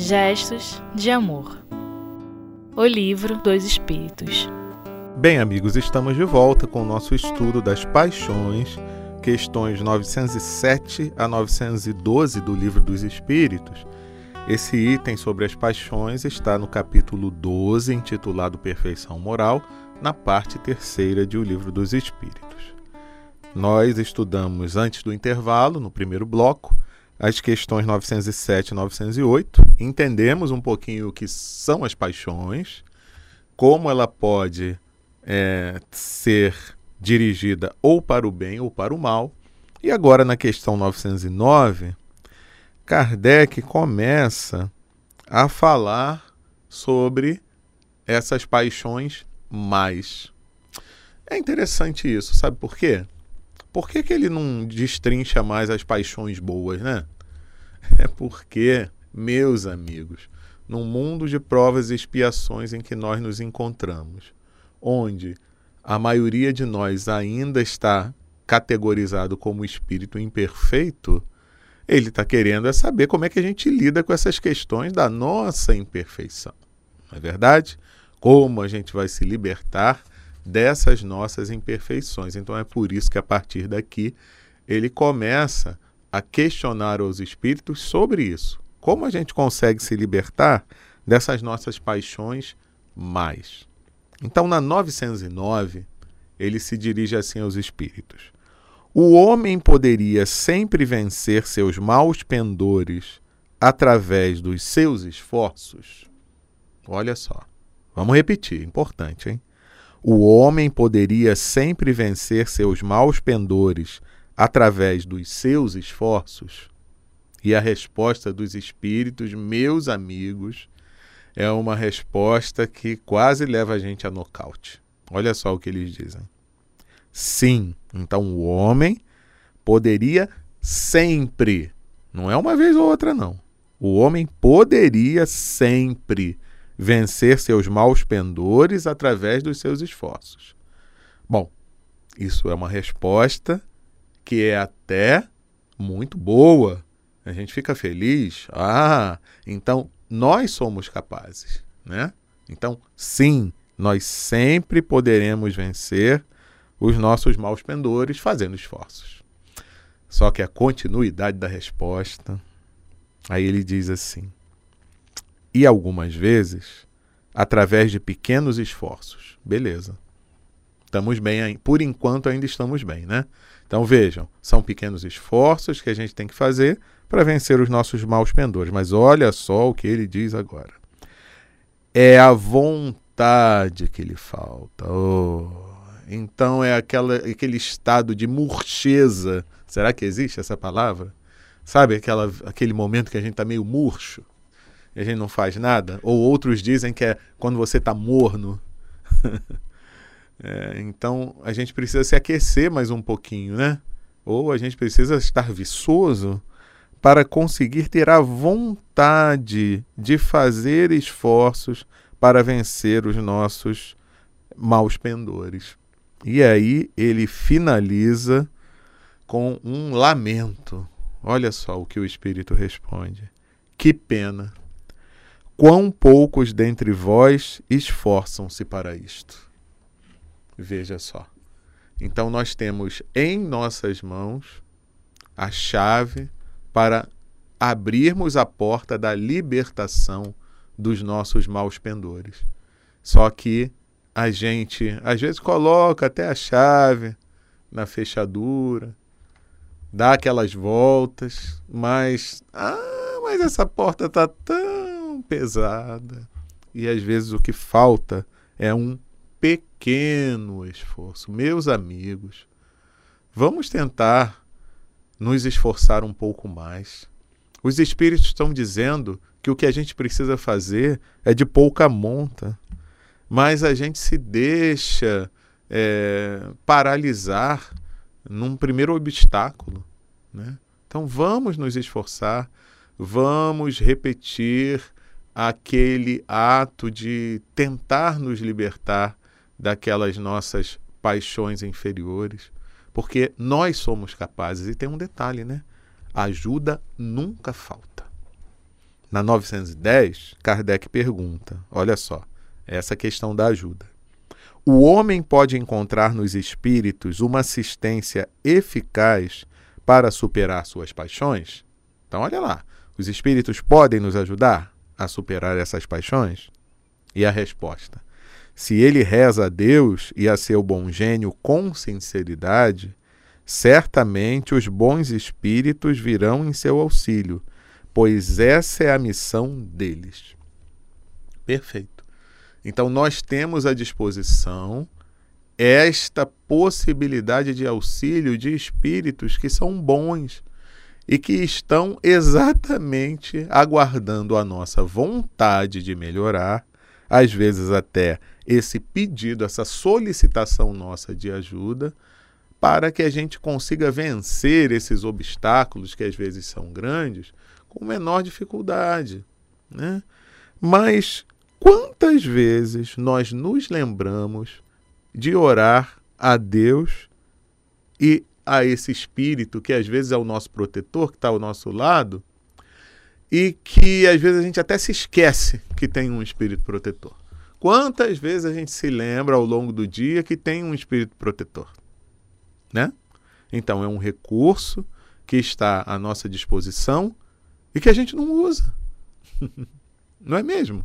Gestos de Amor O Livro dos Espíritos. Bem, amigos, estamos de volta com o nosso estudo das paixões, questões 907 a 912 do Livro dos Espíritos. Esse item sobre as paixões está no capítulo 12, intitulado Perfeição Moral, na parte terceira de O Livro dos Espíritos. Nós estudamos antes do intervalo, no primeiro bloco, as questões 907 e 908, entendemos um pouquinho o que são as paixões, como ela pode é, ser dirigida ou para o bem ou para o mal. E agora, na questão 909, Kardec começa a falar sobre essas paixões mais. É interessante isso, sabe por quê? Por que, que ele não destrincha mais as paixões boas, né? É porque, meus amigos, num mundo de provas e expiações em que nós nos encontramos, onde a maioria de nós ainda está categorizado como espírito imperfeito, ele está querendo é saber como é que a gente lida com essas questões da nossa imperfeição. Não é verdade? Como a gente vai se libertar dessas nossas imperfeições. Então é por isso que a partir daqui ele começa a questionar os espíritos sobre isso. Como a gente consegue se libertar dessas nossas paixões mais? Então, na 909, ele se dirige assim aos espíritos: O homem poderia sempre vencer seus maus pendores através dos seus esforços? Olha só, vamos repetir, importante, hein? O homem poderia sempre vencer seus maus pendores através dos seus esforços? E a resposta dos espíritos, meus amigos, é uma resposta que quase leva a gente a nocaute. Olha só o que eles dizem. Sim, então o homem poderia sempre, não é uma vez ou outra, não. O homem poderia sempre vencer seus maus pendores através dos seus esforços. Bom, isso é uma resposta que é até muito boa. A gente fica feliz. Ah, então nós somos capazes, né? Então, sim, nós sempre poderemos vencer os nossos maus pendores fazendo esforços. Só que a continuidade da resposta, aí ele diz assim: e algumas vezes através de pequenos esforços. Beleza. Estamos bem, por enquanto ainda estamos bem, né? Então vejam, são pequenos esforços que a gente tem que fazer para vencer os nossos maus pendores. Mas olha só o que ele diz agora. É a vontade que lhe falta. Oh. Então é aquela, aquele estado de murcheza. Será que existe essa palavra? Sabe aquela, aquele momento que a gente está meio murcho? E a gente não faz nada. Ou outros dizem que é quando você está morno. é, então a gente precisa se aquecer mais um pouquinho, né? Ou a gente precisa estar viçoso para conseguir ter a vontade de fazer esforços para vencer os nossos maus pendores. E aí ele finaliza com um lamento. Olha só o que o Espírito responde. Que pena quão poucos dentre vós esforçam-se para isto. Veja só. Então nós temos em nossas mãos a chave para abrirmos a porta da libertação dos nossos maus pendores. Só que a gente às vezes coloca até a chave na fechadura, dá aquelas voltas, mas ah, mas essa porta está tão pesada. E às vezes o que falta é um pequeno esforço. Meus amigos, vamos tentar nos esforçar um pouco mais. Os espíritos estão dizendo que o que a gente precisa fazer é de pouca monta, mas a gente se deixa é, paralisar num primeiro obstáculo. Né? Então vamos nos esforçar, vamos repetir aquele ato de tentar nos libertar daquelas nossas paixões inferiores, porque nós somos capazes. E tem um detalhe, né? Ajuda nunca falta. na 910, Kardec pergunta: olha só, essa questão da ajuda. O homem pode encontrar nos espíritos uma assistência eficaz para superar suas paixões? Então, olha lá, os espíritos podem nos ajudar a superar essas paixões? E a resposta: se ele reza a Deus e a seu bom gênio com sinceridade, certamente os bons espíritos virão em seu auxílio, pois essa é a missão deles. Perfeito. Então, nós temos à disposição esta possibilidade de auxílio de espíritos que são bons e que estão exatamente aguardando a nossa vontade de melhorar, às vezes até esse pedido, essa solicitação nossa de ajuda, para que a gente consiga vencer esses obstáculos que às vezes são grandes com menor dificuldade. Né? Mas quantas vezes nós nos lembramos de orar a Deus e a esse espírito que às vezes é o nosso protetor, que está ao nosso lado, e que às vezes a gente até se esquece que tem um espírito protetor. Quantas vezes a gente se lembra ao longo do dia que tem um espírito protetor? Né? Então é um recurso que está à nossa disposição e que a gente não usa. não é mesmo?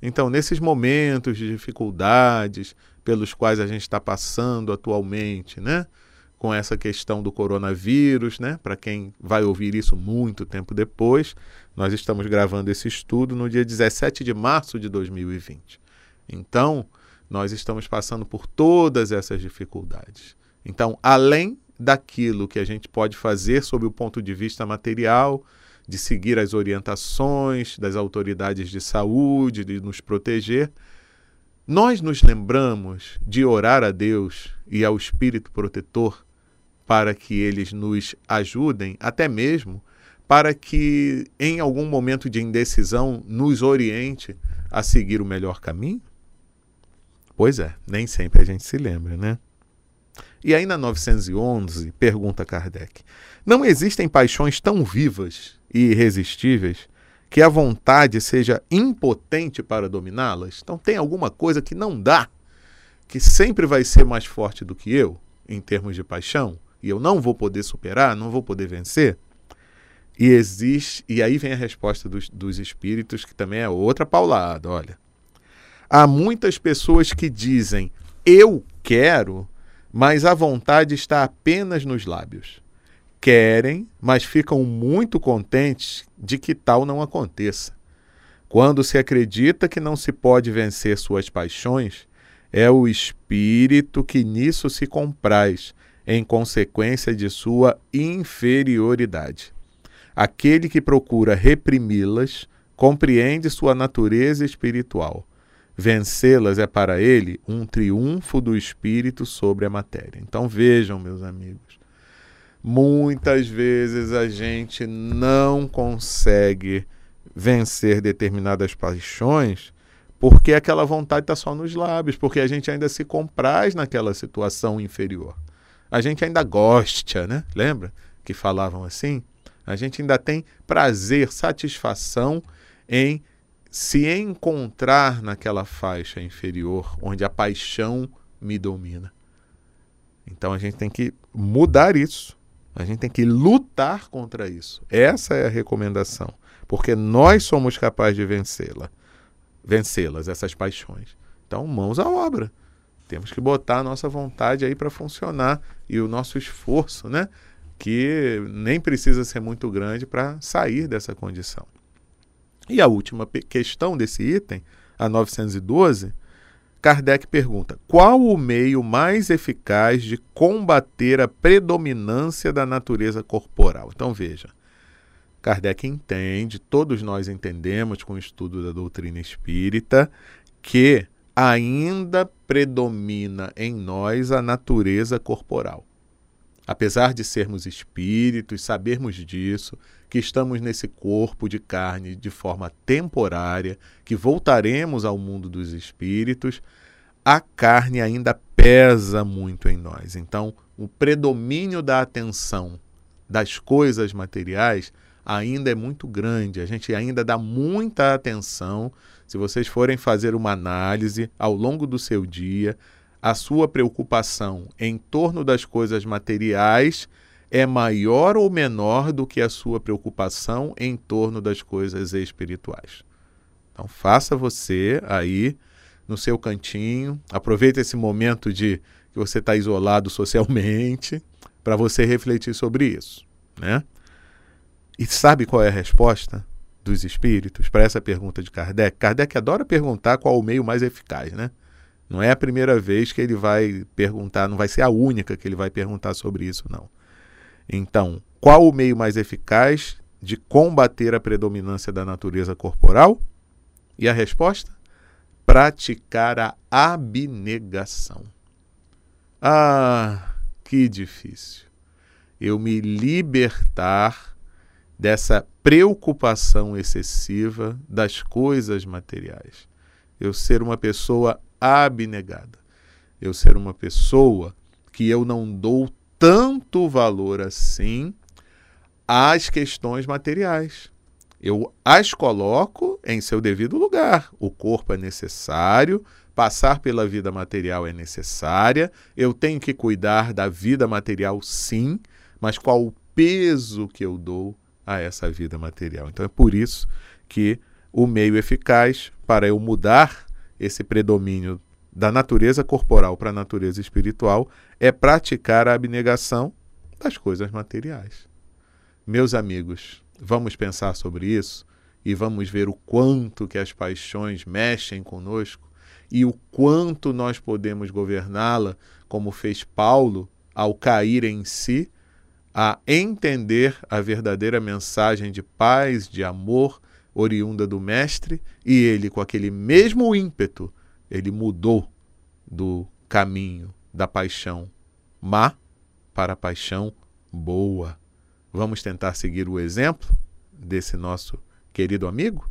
Então, nesses momentos de dificuldades pelos quais a gente está passando atualmente, né? Com essa questão do coronavírus, né? Para quem vai ouvir isso muito tempo depois, nós estamos gravando esse estudo no dia 17 de março de 2020. Então, nós estamos passando por todas essas dificuldades. Então, além daquilo que a gente pode fazer sob o ponto de vista material, de seguir as orientações das autoridades de saúde, de nos proteger, nós nos lembramos de orar a Deus e ao Espírito protetor para que eles nos ajudem, até mesmo para que em algum momento de indecisão nos oriente a seguir o melhor caminho? Pois é, nem sempre a gente se lembra, né? E aí na 911, pergunta Kardec: Não existem paixões tão vivas e irresistíveis que a vontade seja impotente para dominá-las? Então tem alguma coisa que não dá, que sempre vai ser mais forte do que eu, em termos de paixão, e eu não vou poder superar, não vou poder vencer? E existe, e aí vem a resposta dos, dos espíritos, que também é outra paulada, olha. Há muitas pessoas que dizem eu quero, mas a vontade está apenas nos lábios. Querem, mas ficam muito contentes de que tal não aconteça. Quando se acredita que não se pode vencer suas paixões, é o espírito que nisso se compraz, em consequência de sua inferioridade. Aquele que procura reprimi-las compreende sua natureza espiritual Vencê-las é para ele um triunfo do espírito sobre a matéria. Então vejam, meus amigos, muitas vezes a gente não consegue vencer determinadas paixões porque aquela vontade está só nos lábios, porque a gente ainda se compraz naquela situação inferior. A gente ainda gosta, né? Lembra que falavam assim? A gente ainda tem prazer, satisfação em se encontrar naquela faixa inferior onde a paixão me domina. Então a gente tem que mudar isso. A gente tem que lutar contra isso. Essa é a recomendação, porque nós somos capazes de vencê-la, vencê-las essas paixões. Então, mãos à obra. Temos que botar a nossa vontade aí para funcionar e o nosso esforço, né? Que nem precisa ser muito grande para sair dessa condição. E a última questão desse item, a 912, Kardec pergunta: qual o meio mais eficaz de combater a predominância da natureza corporal? Então veja, Kardec entende, todos nós entendemos com o estudo da doutrina espírita, que ainda predomina em nós a natureza corporal. Apesar de sermos espíritos, sabermos disso, que estamos nesse corpo de carne de forma temporária, que voltaremos ao mundo dos espíritos, a carne ainda pesa muito em nós. Então, o predomínio da atenção das coisas materiais ainda é muito grande. A gente ainda dá muita atenção. Se vocês forem fazer uma análise ao longo do seu dia, a sua preocupação em torno das coisas materiais é maior ou menor do que a sua preocupação em torno das coisas espirituais. Então faça você aí no seu cantinho, aproveite esse momento de que você está isolado socialmente para você refletir sobre isso, né? E sabe qual é a resposta dos espíritos para essa pergunta de Kardec? Kardec adora perguntar qual o meio mais eficaz, né? Não é a primeira vez que ele vai perguntar, não vai ser a única que ele vai perguntar sobre isso, não. Então, qual o meio mais eficaz de combater a predominância da natureza corporal? E a resposta? Praticar a abnegação. Ah, que difícil. Eu me libertar dessa preocupação excessiva das coisas materiais. Eu ser uma pessoa abnegada. Eu ser uma pessoa que eu não dou tanto valor assim às questões materiais. Eu as coloco em seu devido lugar. O corpo é necessário, passar pela vida material é necessária, eu tenho que cuidar da vida material sim, mas qual o peso que eu dou a essa vida material? Então é por isso que o meio eficaz para eu mudar esse predomínio da natureza corporal para a natureza espiritual é praticar a abnegação das coisas materiais. Meus amigos, vamos pensar sobre isso e vamos ver o quanto que as paixões mexem conosco e o quanto nós podemos governá-la, como fez Paulo ao cair em si, a entender a verdadeira mensagem de paz, de amor oriunda do mestre, e ele com aquele mesmo ímpeto ele mudou do caminho da paixão má para a paixão boa. Vamos tentar seguir o exemplo desse nosso querido amigo?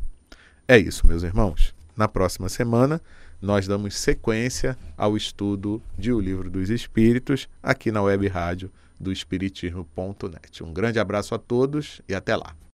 É isso, meus irmãos. Na próxima semana, nós damos sequência ao estudo de O Livro dos Espíritos aqui na web rádio do Espiritismo.net. Um grande abraço a todos e até lá.